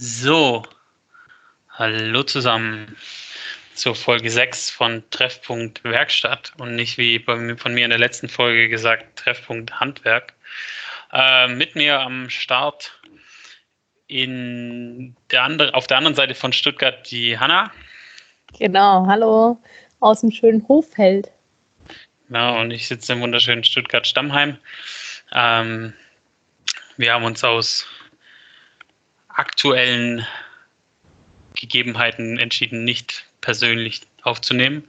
So, hallo zusammen zur Folge 6 von Treffpunkt Werkstatt und nicht wie von mir in der letzten Folge gesagt Treffpunkt Handwerk. Äh, mit mir am Start in der andere, auf der anderen Seite von Stuttgart die Hanna. Genau, hallo aus dem schönen Hoffeld. Genau, und ich sitze im wunderschönen Stuttgart-Stammheim. Ähm, wir haben uns aus aktuellen Gegebenheiten entschieden, nicht persönlich aufzunehmen.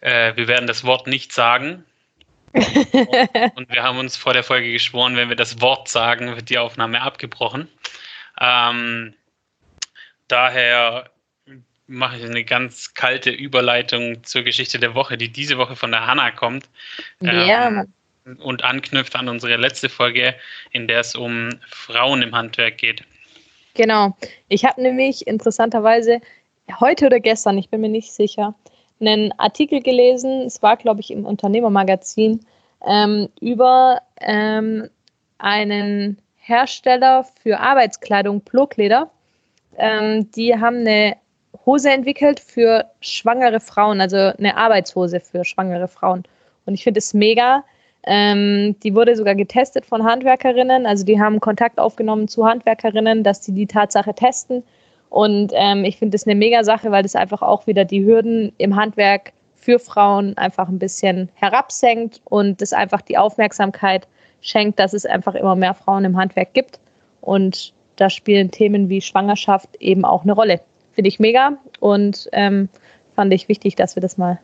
Äh, wir werden das Wort nicht sagen. und wir haben uns vor der Folge geschworen, wenn wir das Wort sagen, wird die Aufnahme abgebrochen. Ähm, daher mache ich eine ganz kalte Überleitung zur Geschichte der Woche, die diese Woche von der Hanna kommt. Ja. Ähm, und anknüpft an unsere letzte Folge, in der es um Frauen im Handwerk geht. Genau. Ich habe nämlich interessanterweise heute oder gestern, ich bin mir nicht sicher, einen Artikel gelesen, es war, glaube ich, im Unternehmermagazin, ähm, über ähm, einen Hersteller für Arbeitskleidung, Plogleder. Ähm, die haben eine Hose entwickelt für schwangere Frauen, also eine Arbeitshose für schwangere Frauen. Und ich finde es mega, ähm, die wurde sogar getestet von Handwerkerinnen. Also die haben Kontakt aufgenommen zu Handwerkerinnen, dass sie die Tatsache testen. Und ähm, ich finde das eine mega Sache, weil das einfach auch wieder die Hürden im Handwerk für Frauen einfach ein bisschen herabsenkt und das einfach die Aufmerksamkeit schenkt, dass es einfach immer mehr Frauen im Handwerk gibt. Und da spielen Themen wie Schwangerschaft eben auch eine Rolle. Finde ich mega und ähm, fand ich wichtig, dass wir das mal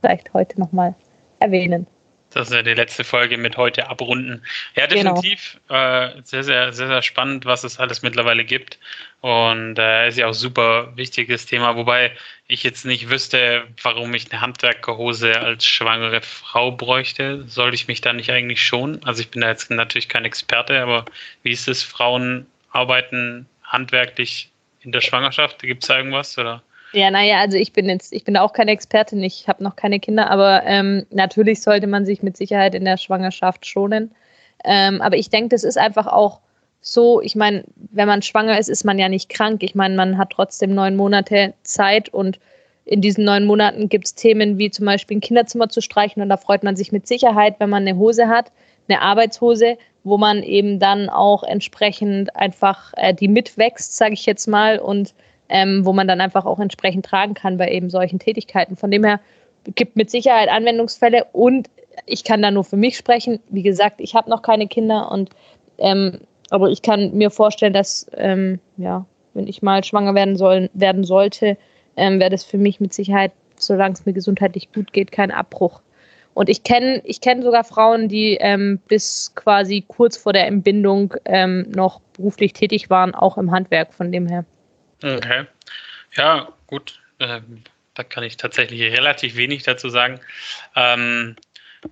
vielleicht heute nochmal erwähnen. Das ist ja die letzte Folge mit heute abrunden. Ja, genau. definitiv genau. äh, sehr, sehr, sehr, sehr spannend, was es alles mittlerweile gibt. Und äh, ist ja auch super wichtiges Thema, wobei ich jetzt nicht wüsste, warum ich eine Handwerkerhose als schwangere Frau bräuchte. Sollte ich mich da nicht eigentlich schon? Also ich bin da jetzt natürlich kein Experte, aber wie ist es, Frauen arbeiten handwerklich in der Schwangerschaft? Gibt es da irgendwas? Oder? Ja, naja, also ich bin jetzt, ich bin auch keine Expertin, ich habe noch keine Kinder, aber ähm, natürlich sollte man sich mit Sicherheit in der Schwangerschaft schonen. Ähm, aber ich denke, das ist einfach auch so, ich meine, wenn man schwanger ist, ist man ja nicht krank. Ich meine, man hat trotzdem neun Monate Zeit und in diesen neun Monaten gibt es Themen wie zum Beispiel ein Kinderzimmer zu streichen und da freut man sich mit Sicherheit, wenn man eine Hose hat, eine Arbeitshose, wo man eben dann auch entsprechend einfach äh, die mitwächst, sage ich jetzt mal, und ähm, wo man dann einfach auch entsprechend tragen kann bei eben solchen Tätigkeiten. Von dem her gibt mit Sicherheit Anwendungsfälle und ich kann da nur für mich sprechen. Wie gesagt, ich habe noch keine Kinder und ähm, aber ich kann mir vorstellen, dass ähm, ja, wenn ich mal schwanger werden soll, werden sollte, ähm, wäre das für mich mit Sicherheit, solange es mir gesundheitlich gut geht, kein Abbruch. Und ich kenne ich kenn sogar Frauen, die ähm, bis quasi kurz vor der Entbindung ähm, noch beruflich tätig waren, auch im Handwerk von dem her. Okay. Ja, gut. Ähm, da kann ich tatsächlich relativ wenig dazu sagen. Ähm,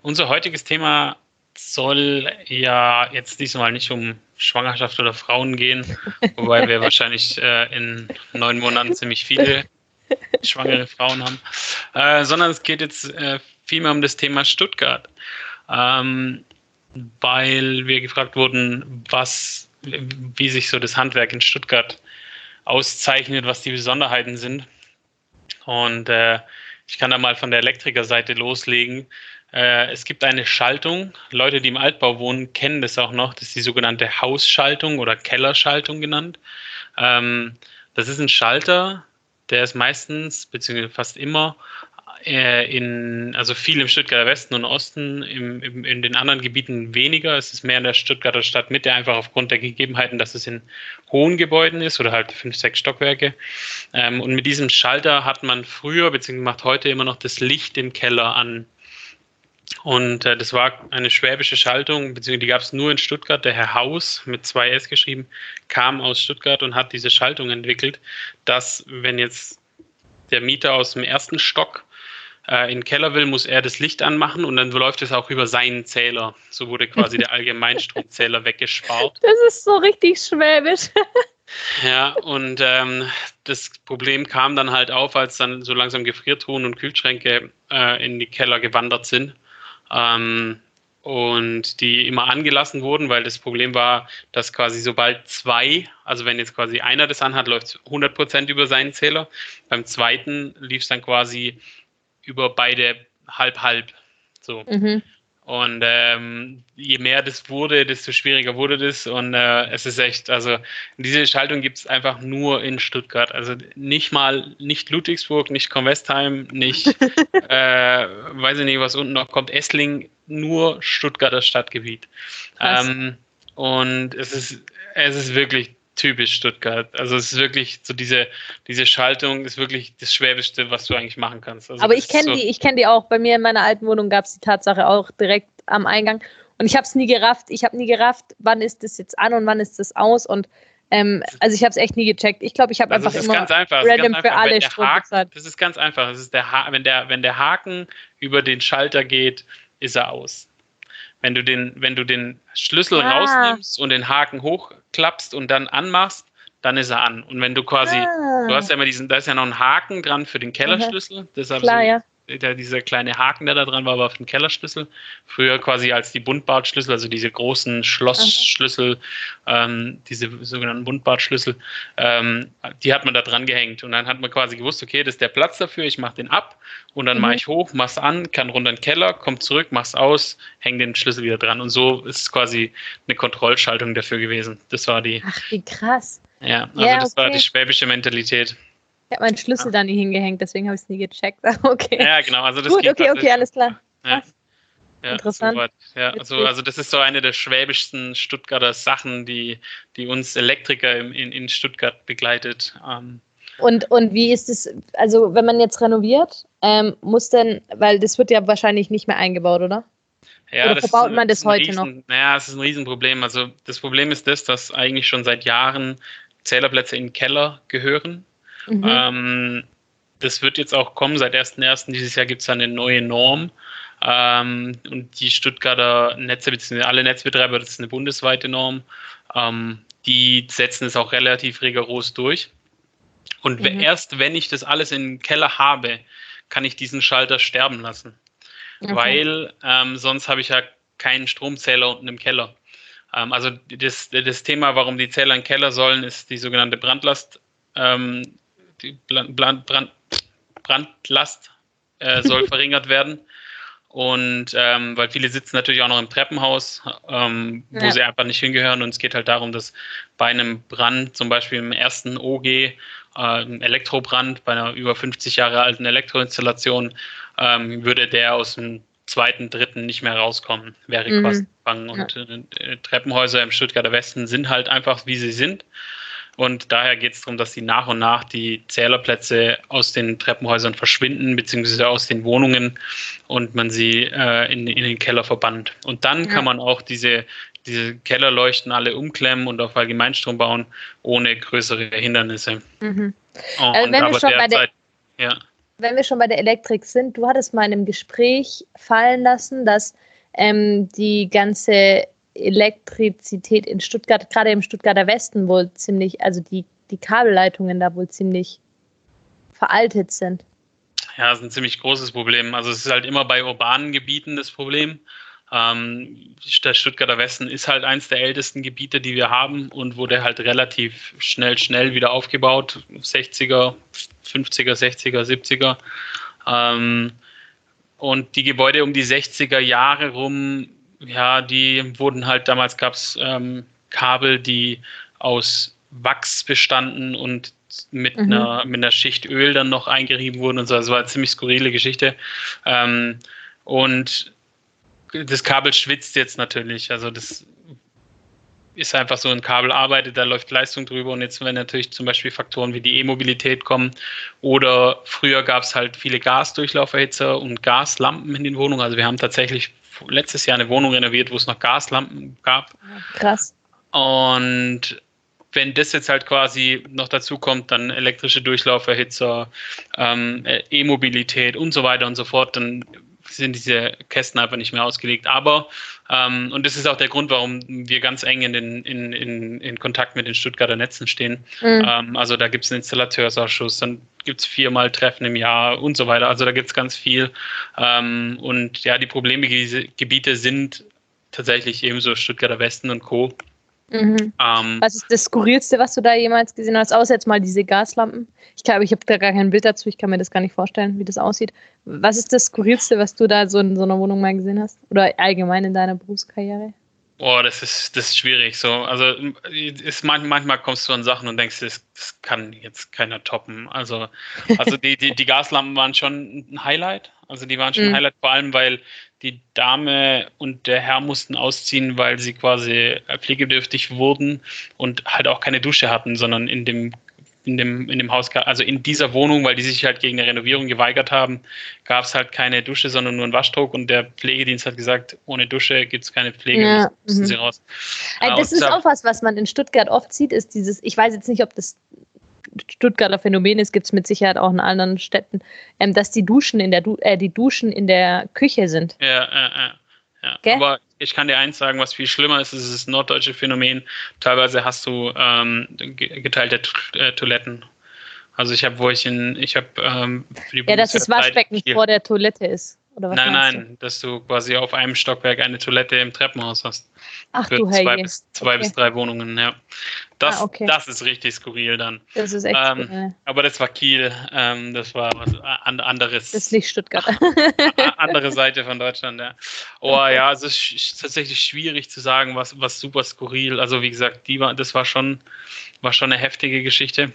unser heutiges Thema soll ja jetzt diesmal nicht um Schwangerschaft oder Frauen gehen, wobei wir wahrscheinlich äh, in neun Monaten ziemlich viele schwangere Frauen haben, äh, sondern es geht jetzt äh, vielmehr um das Thema Stuttgart, ähm, weil wir gefragt wurden, was, wie sich so das Handwerk in Stuttgart auszeichnet, was die Besonderheiten sind. Und äh, ich kann da mal von der Elektrikerseite loslegen. Äh, es gibt eine Schaltung. Leute, die im Altbau wohnen, kennen das auch noch. Das ist die sogenannte Hausschaltung oder Kellerschaltung genannt. Ähm, das ist ein Schalter, der ist meistens, beziehungsweise fast immer in, also viel im Stuttgarter Westen und Osten, im, im, in den anderen Gebieten weniger. Es ist mehr in der Stuttgarter Stadtmitte, einfach aufgrund der Gegebenheiten, dass es in hohen Gebäuden ist oder halt fünf, sechs Stockwerke. Ähm, und mit diesem Schalter hat man früher, beziehungsweise macht heute immer noch das Licht im Keller an. Und äh, das war eine schwäbische Schaltung, beziehungsweise die gab es nur in Stuttgart. Der Herr Haus mit zwei S geschrieben kam aus Stuttgart und hat diese Schaltung entwickelt, dass wenn jetzt der Mieter aus dem ersten Stock äh, in den Keller will, muss er das Licht anmachen und dann läuft es auch über seinen Zähler. So wurde quasi der Allgemeinstromzähler weggespart. Das ist so richtig schwäbisch. Ja, und ähm, das Problem kam dann halt auf, als dann so langsam Gefriertruhen und Kühlschränke äh, in die Keller gewandert sind. Ähm, und die immer angelassen wurden, weil das Problem war, dass quasi sobald zwei, also wenn jetzt quasi einer das anhat, läuft es 100% über seinen Zähler. Beim zweiten lief es dann quasi über beide halb-halb. So. Mhm. Und ähm, je mehr das wurde, desto schwieriger wurde das. Und äh, es ist echt, also diese Schaltung gibt es einfach nur in Stuttgart. Also nicht mal, nicht Ludwigsburg, nicht Convestheim, nicht, äh, weiß ich nicht, was unten noch kommt, Essling, nur Stuttgarter Stadtgebiet. Ähm, und es ist, es ist wirklich typisch Stuttgart. Also es ist wirklich so diese, diese Schaltung ist wirklich das Schwäbischste, was du eigentlich machen kannst. Also Aber ich kenne so die, ich kenne die auch. Bei mir in meiner alten Wohnung gab es die Tatsache auch direkt am Eingang. Und ich habe es nie gerafft. Ich habe nie gerafft, wann ist das jetzt an und wann ist das aus. Und ähm, also ich habe es echt nie gecheckt. Ich glaube, ich habe also einfach immer ganz einfach. random ganz für alle Haken, Das ist ganz einfach. Das ist der ha wenn, der, wenn der Haken über den Schalter geht, ist er aus. Wenn du den, wenn du den Schlüssel ah. rausnimmst und den Haken hochklappst und dann anmachst, dann ist er an. Und wenn du quasi, ah. du hast ja immer diesen, da ist ja noch ein Haken dran für den Kellerschlüssel. Mhm. Deshalb Klar, so, ja der, dieser kleine Haken, der da dran war, war auf dem Kellerschlüssel. Früher quasi als die Buntbartschlüssel, also diese großen Schlossschlüssel, ähm, diese sogenannten Buntbartschlüssel, ähm, die hat man da dran gehängt. Und dann hat man quasi gewusst, okay, das ist der Platz dafür, ich mache den ab und dann mhm. mache ich hoch, mach's an, kann runter in den Keller, komm zurück, mach's aus, häng den Schlüssel wieder dran. Und so ist quasi eine Kontrollschaltung dafür gewesen. Das war die. Ach, wie krass. Ja, also ja, das okay. war die schwäbische Mentalität. Ich habe meinen Schlüssel ja. da nie hingehängt, deswegen habe ich es nie gecheckt. okay. Ja, genau. Also das Gut, okay, okay, alles klar. Ja. Ja, Interessant. So ja, also, also das ist so eine der schwäbischsten Stuttgarter Sachen, die, die uns Elektriker in, in Stuttgart begleitet. Ähm, und, und wie ist es, also wenn man jetzt renoviert, ähm, muss denn, weil das wird ja wahrscheinlich nicht mehr eingebaut, oder? Ja, oder verbaut man das heute riesen, noch? Naja, es ist ein Riesenproblem. Also das Problem ist das, dass eigentlich schon seit Jahren Zählerplätze in den Keller gehören. Mhm. Ähm, das wird jetzt auch kommen. Seit 1.1. dieses Jahr gibt es eine neue Norm. Ähm, und die Stuttgarter Netze, beziehungsweise alle Netzbetreiber, das ist eine bundesweite Norm, ähm, die setzen es auch relativ rigoros durch. Und mhm. erst wenn ich das alles im Keller habe, kann ich diesen Schalter sterben lassen. Okay. Weil ähm, sonst habe ich ja keinen Stromzähler unten im Keller. Ähm, also das, das Thema, warum die Zähler im Keller sollen, ist die sogenannte Brandlast. Ähm, die Brand, Brand, Brandlast äh, soll verringert werden. Und ähm, weil viele sitzen natürlich auch noch im Treppenhaus, ähm, wo ja. sie einfach nicht hingehören. Und es geht halt darum, dass bei einem Brand, zum Beispiel im ersten OG, äh, Elektrobrand, bei einer über 50 Jahre alten Elektroinstallation, ähm, würde der aus dem zweiten, dritten nicht mehr rauskommen, wäre mhm. quasi gefangen. Und äh, Treppenhäuser im Stuttgarter Westen sind halt einfach, wie sie sind. Und daher geht es darum, dass sie nach und nach die Zählerplätze aus den Treppenhäusern verschwinden, beziehungsweise aus den Wohnungen und man sie äh, in, in den Keller verbannt. Und dann ja. kann man auch diese, diese Kellerleuchten alle umklemmen und auf Allgemeinstrom bauen, ohne größere Hindernisse. Mhm. Also wenn, wir schon bei der, ja. wenn wir schon bei der Elektrik sind, du hattest mal in einem Gespräch fallen lassen, dass ähm, die ganze Elektrizität in Stuttgart, gerade im Stuttgarter Westen, wohl ziemlich, also die, die Kabelleitungen da wohl ziemlich veraltet sind. Ja, das ist ein ziemlich großes Problem. Also es ist halt immer bei urbanen Gebieten das Problem. Ähm, der Stuttgarter Westen ist halt eins der ältesten Gebiete, die wir haben und wurde halt relativ schnell, schnell wieder aufgebaut. 60er, 50er, 60er, 70er. Ähm, und die Gebäude um die 60er Jahre rum ja, die wurden halt, damals gab es ähm, Kabel, die aus Wachs bestanden und mit, mhm. einer, mit einer Schicht Öl dann noch eingerieben wurden und so. Das war eine ziemlich skurrile Geschichte. Ähm, und das Kabel schwitzt jetzt natürlich. Also das ist einfach so, ein Kabel arbeitet, da läuft Leistung drüber und jetzt, wenn natürlich zum Beispiel Faktoren wie die E-Mobilität kommen oder früher gab es halt viele Gasdurchlauferhitzer und Gaslampen in den Wohnungen. Also wir haben tatsächlich letztes Jahr eine Wohnung renoviert, wo es noch Gaslampen gab. Krass. Und wenn das jetzt halt quasi noch dazu kommt, dann elektrische Durchlauferhitzer, ähm, E-Mobilität und so weiter und so fort, dann sind diese Kästen einfach nicht mehr ausgelegt. Aber, ähm, und das ist auch der Grund, warum wir ganz eng in, den, in, in, in Kontakt mit den Stuttgarter Netzen stehen. Mhm. Ähm, also da gibt es einen Installateursausschuss, dann gibt es viermal Treffen im Jahr und so weiter. Also da gibt es ganz viel. Ähm, und ja, die Problemgebiete sind tatsächlich ebenso Stuttgarter Westen und Co. Mhm. Ähm, was ist das Skurrilste, was du da jemals gesehen hast? Außer jetzt mal diese Gaslampen. Ich glaube, ich habe da gar kein Bild dazu. Ich kann mir das gar nicht vorstellen, wie das aussieht. Was ist das Skurrilste, was du da so in so einer Wohnung mal gesehen hast? Oder allgemein in deiner Berufskarriere? Boah, das ist, das ist schwierig. So, also ist manchmal kommst du an Sachen und denkst, das, das kann jetzt keiner toppen. Also, also die, die, die Gaslampen waren schon ein Highlight. Also die waren schon ein mhm. Highlight, vor allem weil die Dame und der Herr mussten ausziehen, weil sie quasi pflegebedürftig wurden und halt auch keine Dusche hatten, sondern in dem in dem, in dem Haus, also in dieser Wohnung, weil die sich halt gegen eine Renovierung geweigert haben, gab es halt keine Dusche, sondern nur einen Waschdruck und der Pflegedienst hat gesagt, ohne Dusche gibt es keine Pflege, ja. müssen mhm. sie raus. Also das ist auch was, was man in Stuttgart oft sieht, ist dieses, ich weiß jetzt nicht, ob das Stuttgarter Phänomen ist, gibt es mit Sicherheit auch in anderen Städten, ähm, dass die Duschen in der du äh, die Duschen in der Küche sind. Ja, ja, ja. ja. Aber ich kann dir eins sagen, was viel schlimmer ist, ist das norddeutsche Phänomen. Teilweise hast du ähm, geteilte äh, Toiletten. Also ich habe, wo ich in, ich habe ähm, Ja, dass das Waschbecken vor der Toilette ist. Nein, nein, du? dass du quasi auf einem Stockwerk eine Toilette im Treppenhaus hast. Ach Für du zwei, bis, zwei okay. bis drei Wohnungen, ja. Das, ah, okay. das ist richtig skurril dann. Das ist echt ähm, skurril. Aber das war Kiel, ähm, das war was anderes. Das ist nicht Stuttgart. andere Seite von Deutschland, ja. Oh okay. ja, es ist tatsächlich schwierig zu sagen, was, was super skurril. Also wie gesagt, die war, das war schon, war schon eine heftige Geschichte.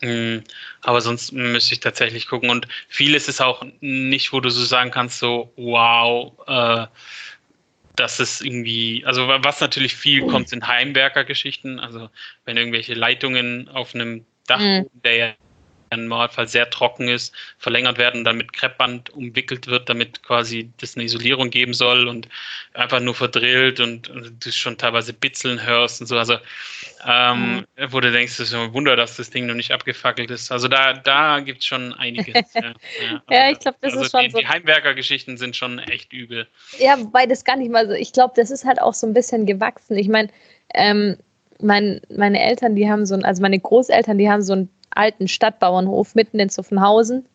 Mm, aber sonst müsste ich tatsächlich gucken. Und vieles ist auch nicht, wo du so sagen kannst, so, wow, äh, das ist irgendwie, also was natürlich viel kommt, sind Heimwerker-Geschichten. Also wenn irgendwelche Leitungen auf einem Dach, mhm. der ja im Normalfall sehr trocken ist, verlängert werden, dann mit Kreppband umwickelt wird, damit quasi das eine Isolierung geben soll und einfach nur verdrillt und, und du schon teilweise bitzeln hörst und so. Also ähm, mhm. wo du denkst, es ist ein Wunder, dass das Ding noch nicht abgefackelt ist. Also da, da gibt es schon einiges. ja, ja. ja, ich glaube, das also ist schon die, so. Die Heimwerker-Geschichten sind schon echt übel. Ja, wobei das gar nicht mal so. Ich glaube, das ist halt auch so ein bisschen gewachsen. Ich meine, ähm, mein, meine Eltern, die haben so ein, also meine Großeltern, die haben so einen alten Stadtbauernhof mitten in Zuffenhausen.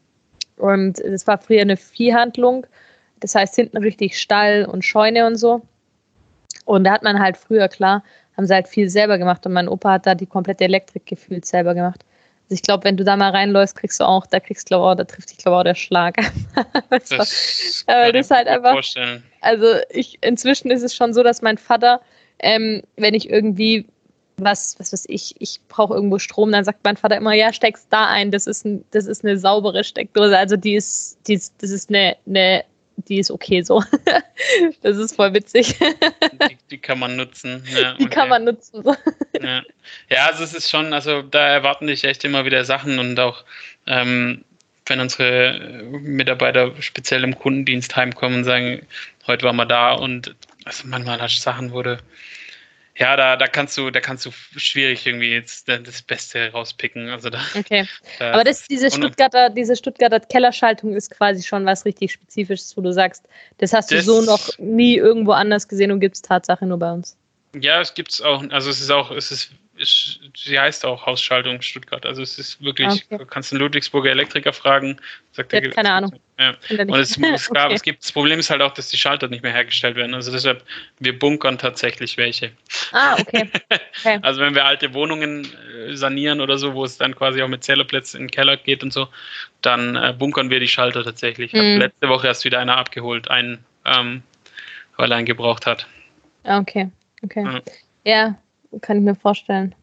Und das war früher eine Viehhandlung. Das heißt, hinten richtig Stall und Scheune und so. Und da hat man halt früher, klar, haben sie halt viel selber gemacht und mein Opa hat da die komplette Elektrik gefühlt selber gemacht. Also ich glaube, wenn du da mal reinläufst, kriegst du auch, da kriegst du, oh, da trifft dich, glaube ich, auch der Schlag. das, das, war, das ist halt einfach. Vorstellen. Also ich, inzwischen ist es schon so, dass mein Vater, ähm, wenn ich irgendwie was, was weiß ich, ich brauche irgendwo Strom, dann sagt mein Vater immer, ja, steck's da ein, das ist, ein, das ist eine saubere Steckdose. Also die ist, die ist, das ist eine, eine die ist okay so. das ist voll witzig. Die, die kann man nutzen. Ja, die okay. kann man nutzen. So. Ja. ja, also es ist schon, also da erwarten dich echt immer wieder Sachen und auch ähm, wenn unsere Mitarbeiter speziell im Kundendienst heimkommen und sagen, heute waren wir da und also manchmal hast du Sachen, wurde ja, da, da kannst du, da kannst du schwierig irgendwie jetzt das Beste rauspicken. Also da, okay. Da, Aber das, diese Stuttgarter, diese Stuttgarter Kellerschaltung ist quasi schon was richtig Spezifisches, wo du sagst, das hast das, du so noch nie irgendwo anders gesehen und gibt es Tatsache nur bei uns. Ja, es gibt es auch, also es ist auch, es ist ist, sie heißt auch Hausschaltung Stuttgart. Also es ist wirklich, okay. du kannst einen Ludwigsburger Elektriker fragen. Sagt der, keine Ahnung. Ja. Und es, es, gab, okay. es gibt, das Problem ist halt auch, dass die Schalter nicht mehr hergestellt werden. Also deshalb, wir bunkern tatsächlich welche. Ah, okay. okay. Also wenn wir alte Wohnungen äh, sanieren oder so, wo es dann quasi auch mit Zellerplätzen in den Keller geht und so, dann äh, bunkern wir die Schalter tatsächlich. Ich mhm. habe letzte Woche erst wieder einer abgeholt, einen, ähm, weil er einen gebraucht hat. Ah, okay, okay. Ja. ja, kann ich mir vorstellen.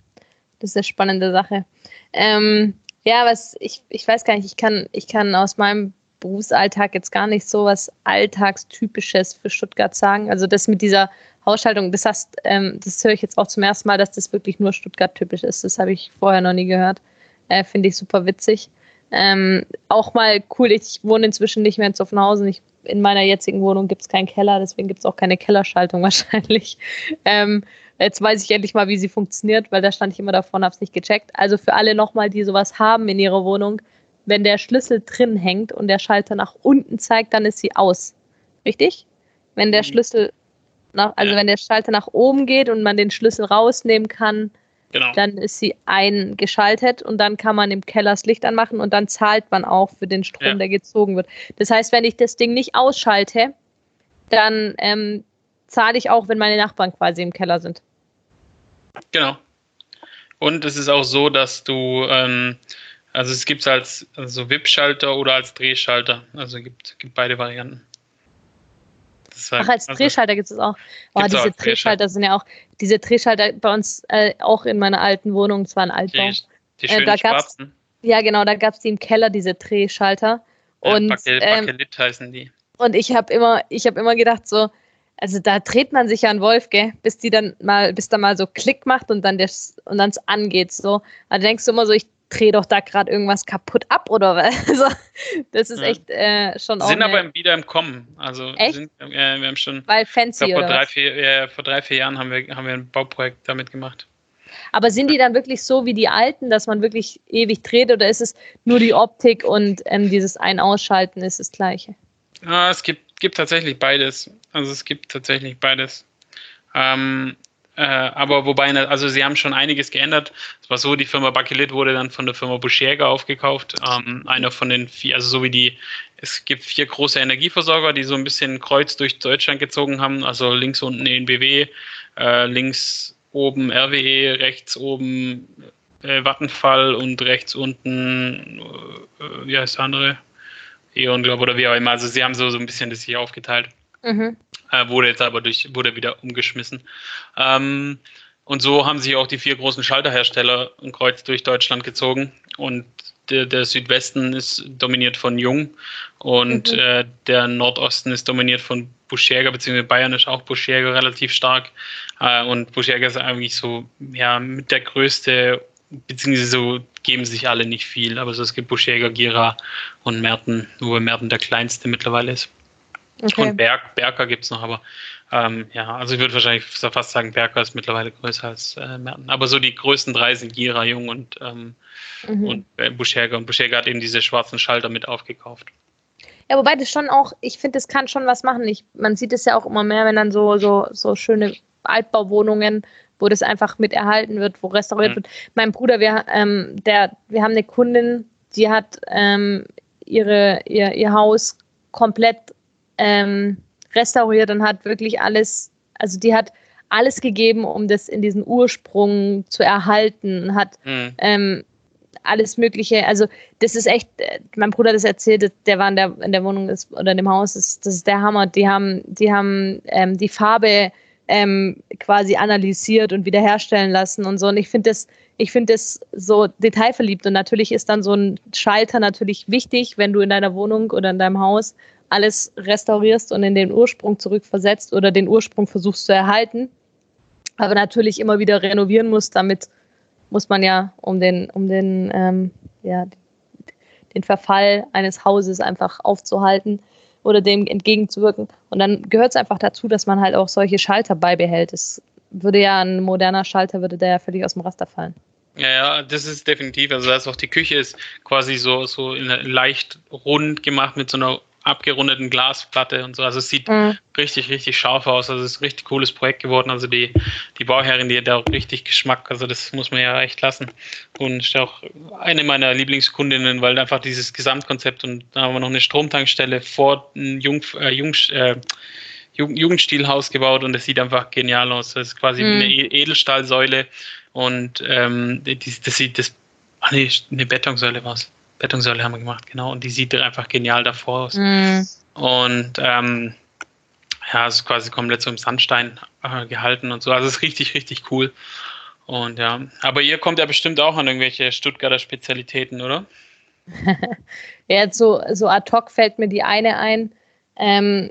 Das ist eine spannende Sache. Ähm, ja, was ich, ich weiß gar nicht, ich kann, ich kann aus meinem Berufsalltag jetzt gar nicht so was Alltagstypisches für Stuttgart sagen. Also das mit dieser Hausschaltung, das heißt, ähm, das höre ich jetzt auch zum ersten Mal, dass das wirklich nur Stuttgart-typisch ist. Das habe ich vorher noch nie gehört. Äh, Finde ich super witzig. Ähm, auch mal cool, ich wohne inzwischen nicht mehr in Zuffenhausen. Ich, in meiner jetzigen Wohnung gibt es keinen Keller, deswegen gibt es auch keine Kellerschaltung wahrscheinlich. Ähm, Jetzt weiß ich endlich mal, wie sie funktioniert, weil da stand ich immer davon, habe es nicht gecheckt. Also für alle nochmal, die sowas haben in ihrer Wohnung, wenn der Schlüssel drin hängt und der Schalter nach unten zeigt, dann ist sie aus. Richtig? Wenn der mhm. Schlüssel nach, also ja. wenn der Schalter nach oben geht und man den Schlüssel rausnehmen kann, genau. dann ist sie eingeschaltet und dann kann man im Keller das Licht anmachen und dann zahlt man auch für den Strom, ja. der gezogen wird. Das heißt, wenn ich das Ding nicht ausschalte, dann ähm, zahle ich auch, wenn meine Nachbarn quasi im Keller sind. Genau. Und es ist auch so, dass du, ähm, also es gibt es als also VIP-Schalter oder als Drehschalter. Also gibt, gibt beide Varianten. Halt, Ach, als also, Drehschalter gibt es auch. Oh, diese auch Drehschalter sind ja auch, diese Drehschalter bei uns äh, auch in meiner alten Wohnung, zwar ein Altbau. Die, die äh, da gab's, Ja, genau, da gab es die im Keller, diese Drehschalter. Ja, und, Bakelit, ähm, heißen die. Und ich habe immer, ich habe immer gedacht so, also da dreht man sich ja an Wolf, gell, bis die dann mal, bis da mal so Klick macht und dann das und dann es angeht. So. Also denkst du immer so, ich drehe doch da gerade irgendwas kaputt ab oder was? Also, das ist ja. echt äh, schon auch. Sind aber wieder im Kommen. Also echt? Sind, äh, wir haben schon. Weil fancy glaub, vor, drei, vier, äh, vor drei, vier Jahren haben wir, haben wir ein Bauprojekt damit gemacht. Aber sind die dann wirklich so wie die alten, dass man wirklich ewig dreht oder ist es nur die Optik und ähm, dieses Ein-Ausschalten ist das gleiche? Ja, es gibt, gibt tatsächlich beides. Also es gibt tatsächlich beides. Ähm, äh, aber wobei, ne, also sie haben schon einiges geändert. Es war so, die Firma Bakelit wurde dann von der Firma Buschjäger aufgekauft. Ähm, einer von den vier, also so wie die, es gibt vier große Energieversorger, die so ein bisschen kreuz durch Deutschland gezogen haben. Also links unten ENBW, äh, links oben RWE, rechts oben äh, Vattenfall und rechts unten, äh, wie heißt der andere? E.ON, glaube oder wie auch immer. Also sie haben so, so ein bisschen das hier aufgeteilt. Mhm. Äh, wurde jetzt aber durch, wurde wieder umgeschmissen. Ähm, und so haben sich auch die vier großen Schalterhersteller ein Kreuz durch Deutschland gezogen. Und der, der Südwesten ist dominiert von Jung und mhm. äh, der Nordosten ist dominiert von Buschjäger, beziehungsweise Bayern ist auch Buschjäger relativ stark. Äh, und Buschjäger ist eigentlich so ja, mit der größte, beziehungsweise so geben sich alle nicht viel. Aber so, es gibt Buschjäger, Gira und Merten, wo Merten der kleinste mittlerweile ist. Okay. Und Berg, Berger gibt es noch, aber ähm, ja, also ich würde wahrscheinlich fast sagen, Berger ist mittlerweile größer als äh, Merten. Aber so die größten drei sind Gira, Jung und, ähm, mhm. und äh, Buschjäger. Und Buschjäger hat eben diese schwarzen Schalter mit aufgekauft. Ja, wobei das schon auch, ich finde, das kann schon was machen. Ich, man sieht es ja auch immer mehr, wenn dann so, so, so schöne Altbauwohnungen, wo das einfach mit erhalten wird, wo restauriert mhm. wird. Mein Bruder, wir, ähm, der, wir haben eine Kundin, die hat ähm, ihre, ihr, ihr Haus komplett ähm, restauriert und hat wirklich alles, also die hat alles gegeben, um das in diesen Ursprung zu erhalten, hat mhm. ähm, alles Mögliche. Also das ist echt, mein Bruder hat das erzählt, der war in der, in der Wohnung ist, oder in dem Haus, das, das ist der Hammer. Die haben, die haben ähm, die Farbe ähm, quasi analysiert und wiederherstellen lassen und so. Und ich finde das, ich finde das so detailverliebt. Und natürlich ist dann so ein Schalter natürlich wichtig, wenn du in deiner Wohnung oder in deinem Haus alles restaurierst und in den Ursprung zurückversetzt oder den Ursprung versuchst zu erhalten. Aber natürlich immer wieder renovieren musst, damit muss man ja, um den, um den, ähm, ja, den Verfall eines Hauses einfach aufzuhalten oder dem entgegenzuwirken. Und dann gehört es einfach dazu, dass man halt auch solche Schalter beibehält. Es würde ja ein moderner Schalter, würde der ja völlig aus dem Raster fallen. Ja, ja, das ist definitiv. Also, das auch die Küche ist quasi so, so leicht rund gemacht mit so einer abgerundeten Glasplatte und so. Also es sieht mhm. richtig, richtig scharf aus. Also es ist ein richtig cooles Projekt geworden. Also die, die Bauherrin, die hat da auch richtig Geschmack. Also das muss man ja echt lassen. Und ist auch eine meiner Lieblingskundinnen, weil einfach dieses Gesamtkonzept und da haben wir noch eine Stromtankstelle vor ein Jung, äh, Jung, äh, Jugendstilhaus gebaut und das sieht einfach genial aus. Das ist quasi mhm. eine e-, Edelstahlsäule und ähm, das, das sieht das, ach nee, eine Betonsäule war es Betonsäule haben wir gemacht, genau. Und die sieht einfach genial davor aus. Mm. Und ähm, ja, es ist quasi komplett so im Sandstein äh, gehalten und so. Also es ist richtig, richtig cool. Und ja, aber ihr kommt ja bestimmt auch an irgendwelche Stuttgarter Spezialitäten, oder? ja, so, so ad hoc fällt mir die eine ein, ähm,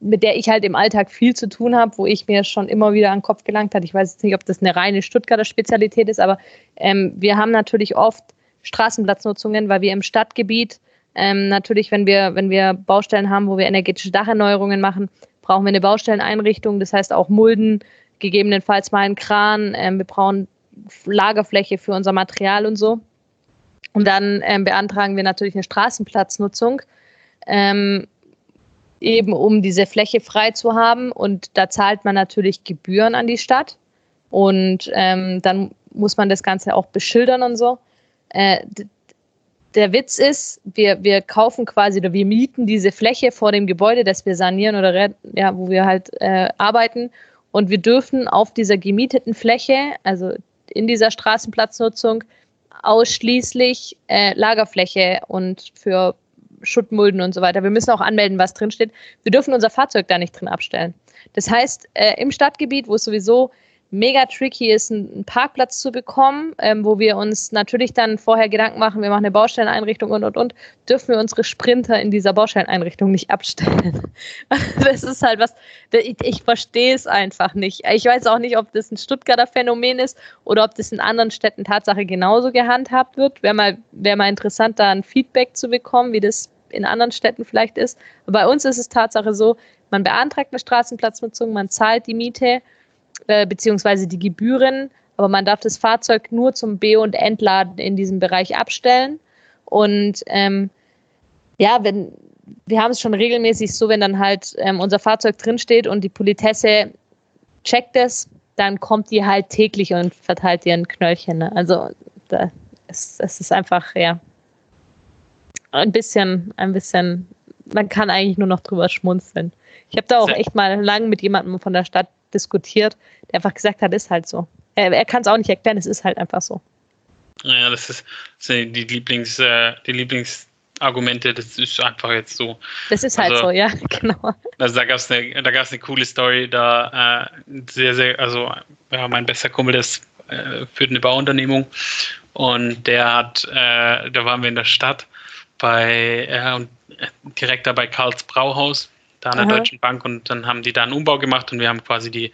mit der ich halt im Alltag viel zu tun habe, wo ich mir schon immer wieder an den Kopf gelangt hat. Ich weiß jetzt nicht, ob das eine reine Stuttgarter Spezialität ist, aber ähm, wir haben natürlich oft Straßenplatznutzungen, weil wir im Stadtgebiet ähm, natürlich, wenn wir, wenn wir Baustellen haben, wo wir energetische Dacherneuerungen machen, brauchen wir eine Baustelleneinrichtung, das heißt auch Mulden, gegebenenfalls mal einen Kran, ähm, wir brauchen Lagerfläche für unser Material und so. Und dann ähm, beantragen wir natürlich eine Straßenplatznutzung, ähm, eben um diese Fläche frei zu haben. Und da zahlt man natürlich Gebühren an die Stadt. Und ähm, dann muss man das Ganze auch beschildern und so. Äh, der Witz ist, wir, wir kaufen quasi oder wir mieten diese Fläche vor dem Gebäude, das wir sanieren oder ja, wo wir halt äh, arbeiten. Und wir dürfen auf dieser gemieteten Fläche, also in dieser Straßenplatznutzung, ausschließlich äh, Lagerfläche und für Schuttmulden und so weiter. Wir müssen auch anmelden, was drinsteht. Wir dürfen unser Fahrzeug da nicht drin abstellen. Das heißt, äh, im Stadtgebiet, wo es sowieso mega tricky ist, einen Parkplatz zu bekommen, ähm, wo wir uns natürlich dann vorher Gedanken machen, wir machen eine Baustelleneinrichtung und und und, dürfen wir unsere Sprinter in dieser Baustelleneinrichtung nicht abstellen. das ist halt was, ich, ich verstehe es einfach nicht. Ich weiß auch nicht, ob das ein Stuttgarter Phänomen ist oder ob das in anderen Städten Tatsache genauso gehandhabt wird. Wäre mal, wär mal interessant, da ein Feedback zu bekommen, wie das in anderen Städten vielleicht ist. Aber bei uns ist es Tatsache so, man beantragt eine Straßenplatznutzung, man zahlt die Miete äh, beziehungsweise die Gebühren, aber man darf das Fahrzeug nur zum B- und Entladen in diesem Bereich abstellen. Und ähm, ja, wenn wir haben es schon regelmäßig so, wenn dann halt ähm, unser Fahrzeug drinsteht und die Politesse checkt es, dann kommt die halt täglich und verteilt ihren Knöllchen. Ne? Also da, es, es ist einfach, ja, ein bisschen, ein bisschen, man kann eigentlich nur noch drüber schmunzeln. Ich habe da auch echt mal lang mit jemandem von der Stadt diskutiert, der einfach gesagt hat, ist halt so. Er, er kann es auch nicht erklären, es ist halt einfach so. Naja, das ist, das sind die Lieblings, äh, die Lieblingsargumente, das ist einfach jetzt so. Das ist halt also, so, ja, genau. Also da gab es eine, eine coole Story, da äh, sehr, sehr, also ja, mein bester Kumpel, das äh, führt eine Bauunternehmung und der hat, äh, da waren wir in der Stadt bei, äh, direkt da bei Karls Brauhaus da an der Aha. Deutschen Bank und dann haben die da einen Umbau gemacht und wir haben quasi die,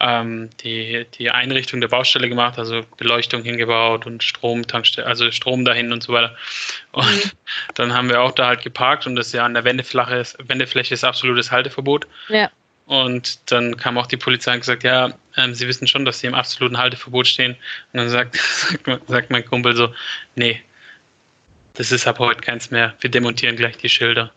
ähm, die, die Einrichtung der Baustelle gemacht, also Beleuchtung hingebaut und Strom, Tankstelle, also Strom dahin und so weiter. Und mhm. dann haben wir auch da halt geparkt und das ja an der Wendefläche ist, Wendefläche ist absolutes Halteverbot. Ja. Und dann kam auch die Polizei und gesagt, ja, ähm, sie wissen schon, dass sie im absoluten Halteverbot stehen. Und dann sagt, sagt mein Kumpel so, nee, das ist ab heute keins mehr. Wir demontieren gleich die Schilder.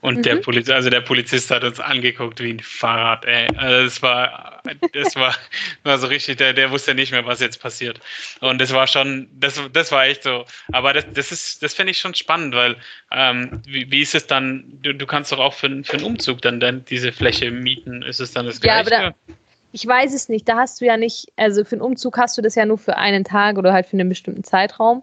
Und mhm. der Polizist, also der Polizist hat uns angeguckt wie ein Fahrrad, ey. Also das war, das war, war so richtig, der, der wusste nicht mehr, was jetzt passiert. Und das war schon, das, das war echt so. Aber das, das ist, das finde ich schon spannend, weil ähm, wie, wie ist es dann, du, du kannst doch auch für, für einen Umzug dann, dann diese Fläche mieten. Ist es dann das Gleiche? Ja, aber da, ich weiß es nicht. Da hast du ja nicht, also für einen Umzug hast du das ja nur für einen Tag oder halt für einen bestimmten Zeitraum.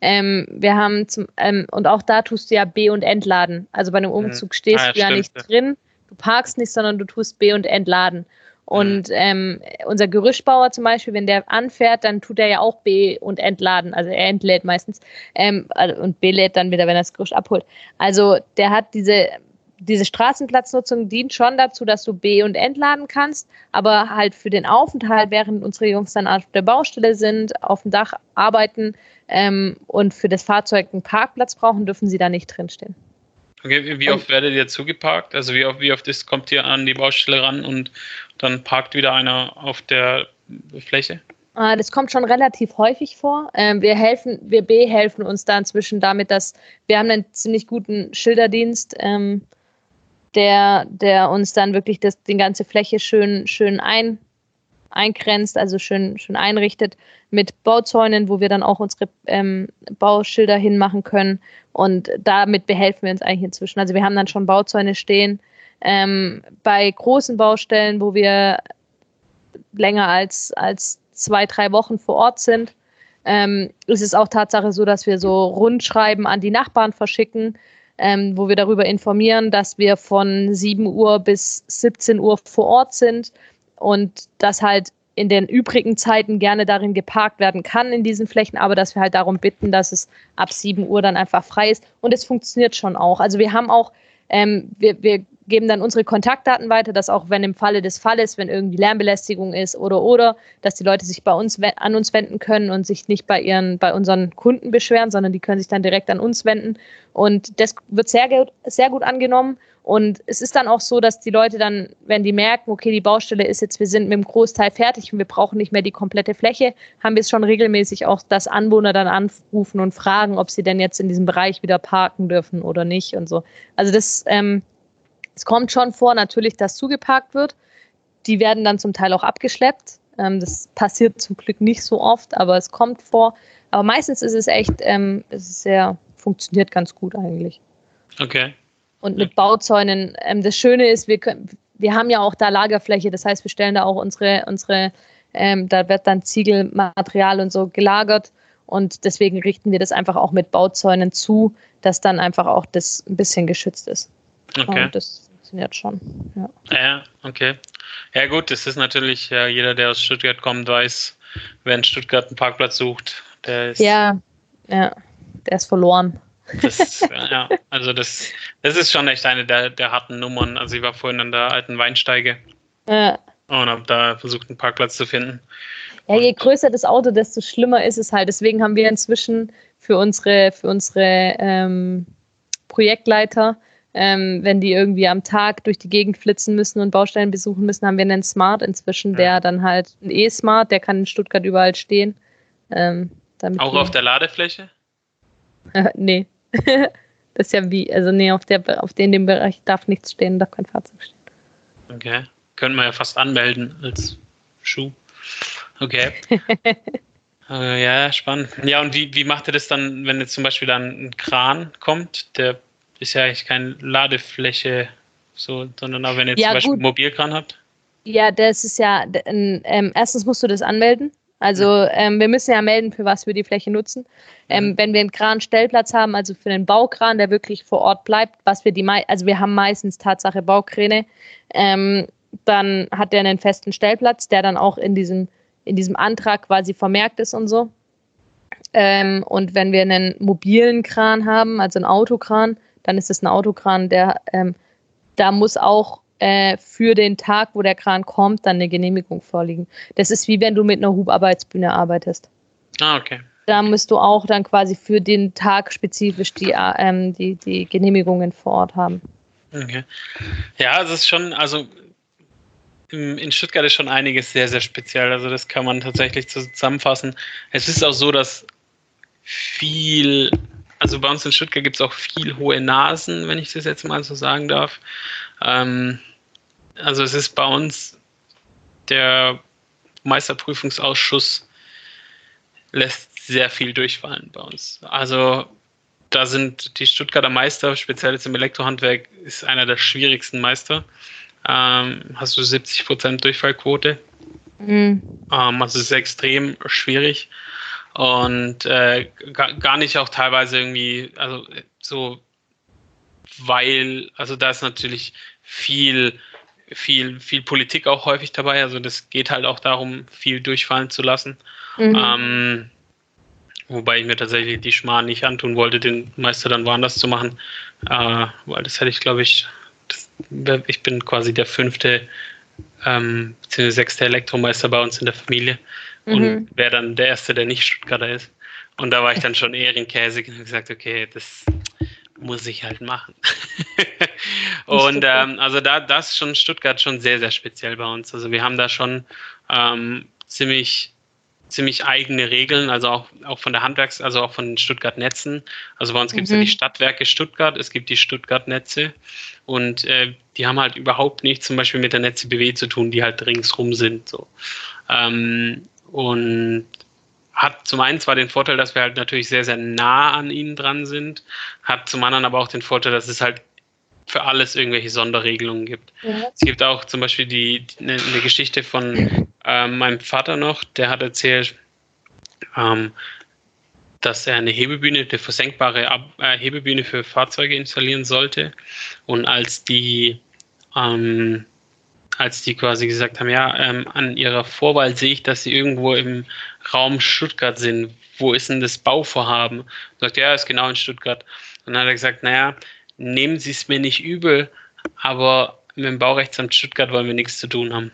Ähm, wir haben zum, ähm, und auch da tust du ja B und Entladen. Also bei einem mhm. Umzug stehst ah, ja, du ja stimmt. nicht drin, du parkst nicht, sondern du tust B und Entladen. Und mhm. ähm, unser Gerüstbauer zum Beispiel, wenn der anfährt, dann tut er ja auch B und entladen. Also er entlädt meistens ähm, also, und B lädt dann wieder, wenn er das Gerüst abholt. Also der hat diese, diese Straßenplatznutzung dient schon dazu, dass du B und entladen kannst, aber halt für den Aufenthalt, während unsere Jungs dann auf der Baustelle sind, auf dem Dach arbeiten, ähm, und für das Fahrzeug einen Parkplatz brauchen, dürfen sie da nicht drinstehen. Okay, wie oft werdet ihr zugeparkt? Also wie oft, wie oft ist, kommt ihr an die Baustelle ran und dann parkt wieder einer auf der Fläche? Ah, das kommt schon relativ häufig vor. Ähm, wir helfen, wir B helfen uns da inzwischen damit, dass wir haben einen ziemlich guten Schilderdienst, ähm, der, der uns dann wirklich das, die ganze Fläche schön, schön ein, eingrenzt, also schön, schön einrichtet mit Bauzäunen, wo wir dann auch unsere ähm, Bauschilder hinmachen können. Und damit behelfen wir uns eigentlich inzwischen. Also wir haben dann schon Bauzäune stehen. Ähm, bei großen Baustellen, wo wir länger als, als zwei, drei Wochen vor Ort sind, ähm, ist es auch Tatsache so, dass wir so Rundschreiben an die Nachbarn verschicken, ähm, wo wir darüber informieren, dass wir von 7 Uhr bis 17 Uhr vor Ort sind und dass halt in den übrigen Zeiten gerne darin geparkt werden kann in diesen Flächen, aber dass wir halt darum bitten, dass es ab 7 Uhr dann einfach frei ist. Und es funktioniert schon auch. Also wir haben auch, ähm, wir, wir geben dann unsere Kontaktdaten weiter, dass auch wenn im Falle des Falles, wenn irgendwie Lärmbelästigung ist oder oder, dass die Leute sich bei uns an uns wenden können und sich nicht bei ihren, bei unseren Kunden beschweren, sondern die können sich dann direkt an uns wenden. Und das wird sehr gut, sehr gut angenommen. Und es ist dann auch so, dass die Leute dann, wenn die merken, okay, die Baustelle ist jetzt, wir sind mit dem Großteil fertig und wir brauchen nicht mehr die komplette Fläche, haben wir es schon regelmäßig auch, dass Anwohner dann anrufen und fragen, ob sie denn jetzt in diesem Bereich wieder parken dürfen oder nicht und so. Also das, ähm, es kommt schon vor, natürlich, dass zugeparkt wird. Die werden dann zum Teil auch abgeschleppt. Ähm, das passiert zum Glück nicht so oft, aber es kommt vor. Aber meistens ist es echt, ähm, es ist sehr funktioniert ganz gut eigentlich. Okay. Und mit Bauzäunen, ähm, das Schöne ist, wir, können, wir haben ja auch da Lagerfläche, das heißt, wir stellen da auch unsere, unsere ähm, da wird dann Ziegelmaterial und so gelagert und deswegen richten wir das einfach auch mit Bauzäunen zu, dass dann einfach auch das ein bisschen geschützt ist. Okay. Und das funktioniert schon. Ja. ja, okay. Ja gut, das ist natürlich, ja, jeder, der aus Stuttgart kommt, weiß, wer in Stuttgart einen Parkplatz sucht, der ist. Ja, ja, der ist verloren. Das, ja, also das, das ist schon echt eine der, der harten Nummern. Also ich war vorhin an der alten Weinsteige Ja. und habe da versucht, einen Parkplatz zu finden. Ja, je größer das Auto, desto schlimmer ist es halt. Deswegen haben wir inzwischen für unsere, für unsere ähm, Projektleiter, ähm, wenn die irgendwie am Tag durch die Gegend flitzen müssen und Baustellen besuchen müssen, haben wir einen Smart inzwischen, der dann halt ein E-Smart, der kann in Stuttgart überall stehen. Ähm, Auch auf der Ladefläche? nee. das ist ja wie, also nee, auf, der, auf den, dem Bereich darf nichts stehen, darf kein Fahrzeug stehen. Okay. Können wir ja fast anmelden als Schuh. Okay. äh, ja, spannend. Ja, und wie, wie macht ihr das dann, wenn jetzt zum Beispiel dann ein Kran kommt? Der ist ja eigentlich keine Ladefläche, so, sondern auch wenn ihr Ja, zum Beispiel gut. einen Mobilkran habt. Ja, das ist ja, ähm, erstens musst du das anmelden. Also ähm, wir müssen ja melden, für was wir die Fläche nutzen. Ähm. Wenn wir einen Kran-Stellplatz haben, also für den Baukran, der wirklich vor Ort bleibt, was wir die, also wir haben meistens Tatsache Baukräne, ähm, dann hat der einen festen Stellplatz, der dann auch in diesem, in diesem Antrag quasi vermerkt ist und so. Ähm, und wenn wir einen mobilen Kran haben, also einen Autokran, dann ist es ein Autokran, der ähm, da muss auch äh, für den Tag, wo der Kran kommt, dann eine Genehmigung vorliegen. Das ist wie wenn du mit einer Hubarbeitsbühne arbeitest. Ah, okay. Da musst du auch dann quasi für den Tag spezifisch die, äh, ähm, die, die Genehmigungen vor Ort haben. Okay. Ja, es ist schon, also in Stuttgart ist schon einiges sehr, sehr speziell. Also das kann man tatsächlich zusammenfassen. Es ist auch so, dass viel, also bei uns in Stuttgart gibt es auch viel hohe Nasen, wenn ich das jetzt mal so sagen darf. Ähm, also es ist bei uns der Meisterprüfungsausschuss lässt sehr viel durchfallen bei uns. Also da sind die Stuttgarter Meister, speziell jetzt im Elektrohandwerk, ist einer der schwierigsten Meister. Ähm, hast du 70 Prozent Durchfallquote. Mhm. Ähm, also es ist extrem schwierig und äh, gar, nicht auch teilweise irgendwie, also äh, so, weil, also da ist natürlich viel, viel, viel Politik auch häufig dabei. Also das geht halt auch darum, viel durchfallen zu lassen. Mhm. Ähm, wobei ich mir tatsächlich die Schmarrn nicht antun wollte, den Meister dann woanders zu machen. Äh, weil das hätte ich, glaube ich, das, ich bin quasi der fünfte ähm, bzw. sechste Elektromeister bei uns in der Familie Mhm. und wäre dann der erste, der nicht Stuttgarter ist. Und da war ich dann schon Ehrenkäse und habe gesagt, okay, das muss ich halt machen. und ähm, also da das ist schon Stuttgart schon sehr, sehr speziell bei uns. Also wir haben da schon ähm, ziemlich ziemlich eigene Regeln, also auch, auch von der Handwerks-, also auch von den Stuttgart-Netzen. Also bei uns gibt es ja Mhm. die Stadtwerke Stuttgart, es gibt die Stuttgart-Netze und äh, die haben halt überhaupt nichts zum Beispiel mit der Netze BW zu tun, die halt ringsrum sind. So. Ähm, und hat zum einen zwar den Vorteil, dass wir halt natürlich sehr, sehr nah an ihnen dran sind, hat zum anderen aber auch den Vorteil, dass es halt für alles irgendwelche Sonderregelungen gibt. Ja. Es gibt auch zum Beispiel die, eine, Geschichte von ähm, meinem Vater noch, der hat erzählt, ähm, dass er eine Hebebühne, eine versenkbare Ab äh, Hebebühne für Fahrzeuge installieren sollte. Und als die, ähm, als die quasi gesagt haben, ja, ähm, an ihrer Vorwahl sehe ich, dass sie irgendwo im Raum Stuttgart sind. Wo ist denn das Bauvorhaben? Sagt, ja, ist genau in Stuttgart. Und dann hat er gesagt, naja, nehmen Sie es mir nicht übel, aber mit dem Baurechtsamt Stuttgart wollen wir nichts zu tun haben.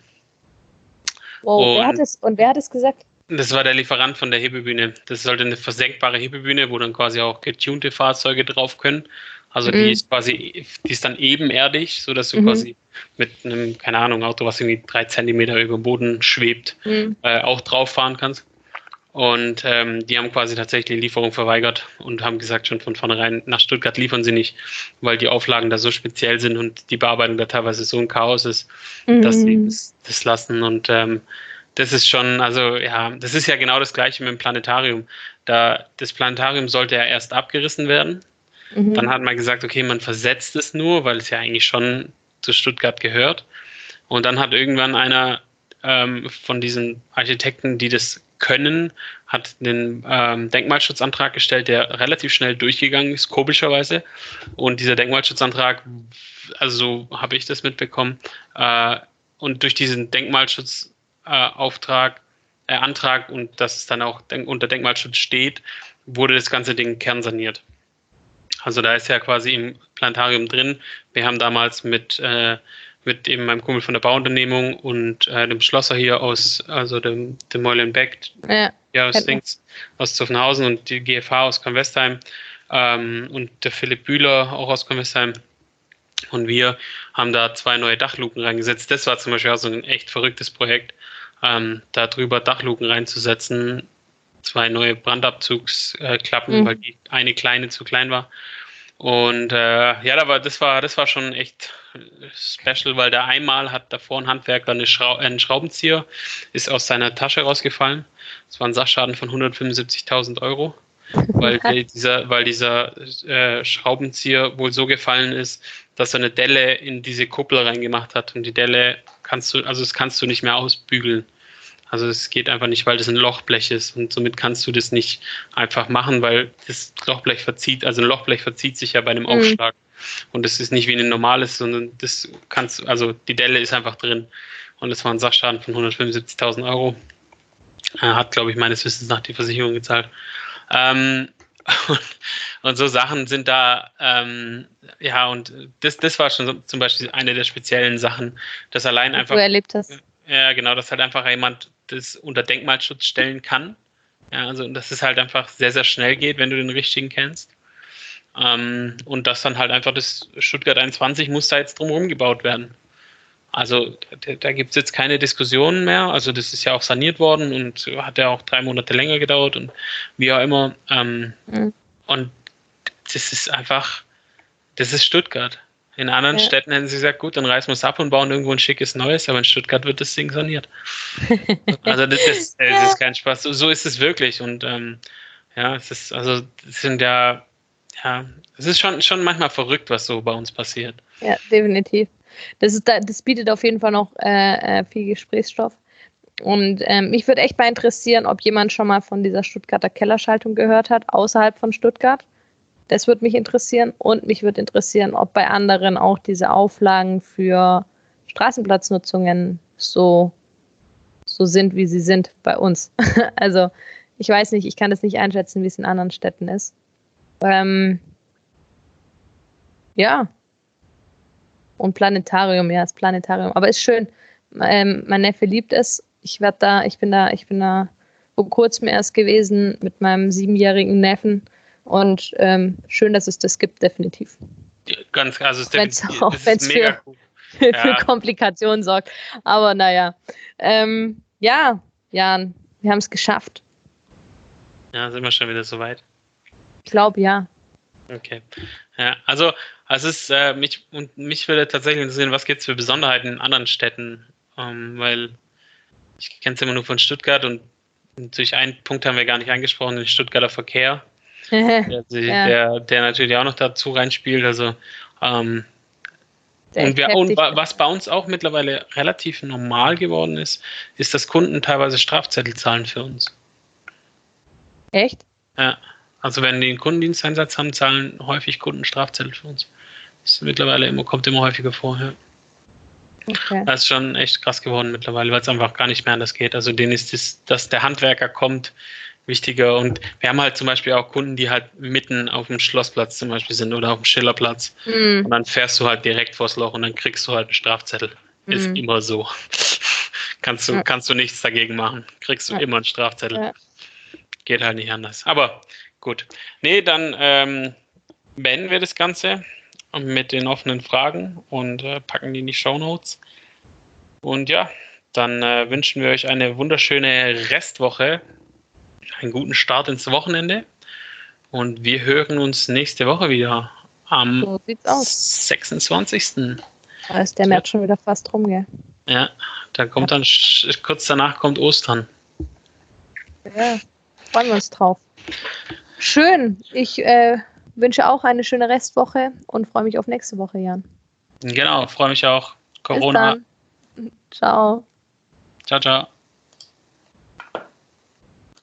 Wow, wer Und- hat es, und wer hat es gesagt? Das war der Lieferant von der Hebebühne. Das sollte eine versenkbare Hebebühne, wo dann quasi auch getunte Fahrzeuge drauf können. Also die Mhm. ist quasi, die ist dann ebenerdig, so dass du Mhm. quasi mit einem, keine Ahnung, Auto, was irgendwie drei Zentimeter über dem Boden schwebt, Hm. äh, auch drauf fahren kannst. Und ähm, die haben quasi tatsächlich die Lieferung verweigert und haben gesagt, schon von vornherein, nach Stuttgart liefern sie nicht, weil die Auflagen da so speziell sind und die Bearbeitung da teilweise so ein Chaos ist, dass sie Mhm. das, das lassen. Und ähm, das ist schon, also ja, das ist ja genau das gleiche mit dem Planetarium. Da, das Planetarium sollte ja erst abgerissen werden. Mhm. Dann hat man gesagt, okay, man versetzt es nur, weil es ja eigentlich schon zu Stuttgart gehört. Und dann hat irgendwann einer ähm, von diesen Architekten, die das können, hat den ähm, Denkmalschutzantrag gestellt, der relativ schnell durchgegangen ist, komischerweise. Und dieser Denkmalschutzantrag, also so habe ich das mitbekommen, äh, und durch diesen Denkmalschutzauftrag, äh, äh, Antrag und dass es dann auch denk unter Denkmalschutz steht, wurde das ganze Ding kernsaniert. Also da ist ja quasi im Planetarium drin. Wir haben damals mit äh, mit eben meinem Kumpel von der Bauunternehmung und äh, dem Schlosser hier aus, also dem, dem Meulenbeck, ja, ja aus Dings, aus Zuffenhausen und die GFH aus Kornwestheim ähm, und der Philipp Bühler auch aus Kornwestheim. Und wir haben da zwei neue Dachluken reingesetzt. Das war zum Beispiel auch so ein echt verrücktes Projekt, ähm, da drüber Dachluken reinzusetzen. Zwei neue Brandabzugsklappen, mhm. weil die eine kleine zu klein war. Und äh, ja, aber das war, das war schon echt special, weil da einmal hat davor ein Handwerker eine Schrau einen Schraubenzieher, ist aus seiner Tasche rausgefallen. Das war ein Sachschaden von 175.000 Euro, weil dieser, weil dieser äh, Schraubenzieher wohl so gefallen ist, dass er eine Delle in diese Kuppel reingemacht hat und die Delle kannst du, also das kannst du nicht mehr ausbügeln. Also es geht einfach nicht, weil das ein Lochblech ist und somit kannst du das nicht einfach machen, weil das Lochblech verzieht, also ein Lochblech verzieht sich ja bei einem mhm. Aufschlag und das ist nicht wie ein normales, sondern das kannst, also die Delle ist einfach drin und das war ein Sachschaden von 175.000 Euro. Er hat, glaube ich, meines Wissens nach die Versicherung gezahlt. Ähm, und, und, so Sachen sind da, ähm, ja, und das, das war schon zum Beispiel eine der speziellen Sachen, dass allein einfach. Du erlebt hast. Ja, genau, dass halt einfach jemand das unter Denkmalschutz stellen kann. Ja, also dass es halt einfach sehr, sehr schnell geht, wenn du den richtigen kennst. Ähm, und dass dann halt einfach das Stuttgart 21 muss da jetzt drumherum gebaut werden. Also da, da gibt es jetzt keine Diskussionen mehr. Also das ist ja auch saniert worden und hat ja auch drei Monate länger gedauert und wie auch immer. Ähm, mhm. Und das ist einfach, das ist Stuttgart. In anderen ja. Städten hätten sie gesagt, gut, dann reißen wir es ab und bauen irgendwo ein schickes Neues, aber in Stuttgart wird das Ding saniert. also das ist, äh, das ist kein Spaß. So, so ist es wirklich. Und ähm, ja, es ist, also es sind ja, ja, es ist schon, schon manchmal verrückt, was so bei uns passiert. Ja, definitiv. Das, ist, das bietet auf jeden Fall noch äh, äh viel Gesprächsstoff. Und ähm, mich würde echt mal interessieren, ob jemand schon mal von dieser Stuttgarter Kellerschaltung gehört hat, außerhalb von Stuttgart. Das würde mich interessieren und mich würde interessieren, ob bei anderen auch diese Auflagen für Straßenplatznutzungen so, so sind, wie sie sind bei uns. also ich weiß nicht, ich kann es nicht einschätzen, wie es in anderen Städten ist. Ähm, ja. Und Planetarium, ja, das Planetarium. Aber ist schön. Ähm, mein Neffe liebt es. Ich werde da, ich bin da, ich bin da vor kurzem erst gewesen mit meinem siebenjährigen Neffen und ähm, schön, dass es das gibt, definitiv. Ganz, also es wenn's auch, wenn es für, cool. für ja. Komplikationen sorgt. Aber naja. Ähm, ja, Jan, wir haben es geschafft. Ja, sind wir schon wieder soweit? Ich glaube ja. Okay. Ja, also, es ist, äh, mich, und mich würde tatsächlich interessieren, was gibt es für Besonderheiten in anderen Städten? Ähm, weil ich kenne es immer nur von Stuttgart und durch einen Punkt haben wir gar nicht angesprochen, den Stuttgarter Verkehr der, der, der, natürlich auch noch dazu reinspielt. Also ähm, und, wir, und, was bei uns auch mittlerweile relativ normal geworden ist, ist, dass Kunden teilweise Strafzettel zahlen für uns. Echt? Ja. Also wenn die einen Kundendiensteinsatz haben, zahlen häufig Kunden Strafzettel für uns. Das ist mittlerweile immer, kommt immer häufiger vor. Ja. Okay. Das ist schon echt krass geworden mittlerweile, weil es einfach gar nicht mehr anders geht. Also denen ist das, dass der Handwerker kommt, wichtiger. Und wir haben halt zum Beispiel auch Kunden, die halt mitten auf dem Schlossplatz zum Beispiel sind oder auf dem Schillerplatz. Mhm. Und dann fährst du halt direkt vors Loch und dann kriegst du halt einen Strafzettel. Mhm. Ist immer so. kannst, du, ja. kannst du nichts dagegen machen. Kriegst du ja. immer einen Strafzettel. Ja. Geht halt nicht anders. Aber gut. Nee, dann ähm, beenden wir das Ganze mit den offenen Fragen und äh, packen die in die Show Notes. Und ja, dann äh, wünschen wir euch eine wunderschöne Restwoche einen guten Start ins Wochenende. Und wir hören uns nächste Woche wieder am so 26. Da ist der März schon wieder fast rum, gell? Ja, dann kommt dann kurz danach kommt Ostern. Ja, freuen wir uns drauf. Schön. Ich äh, wünsche auch eine schöne Restwoche und freue mich auf nächste Woche, Jan. Genau, freue mich auch. Corona. Ciao. Ciao, ciao.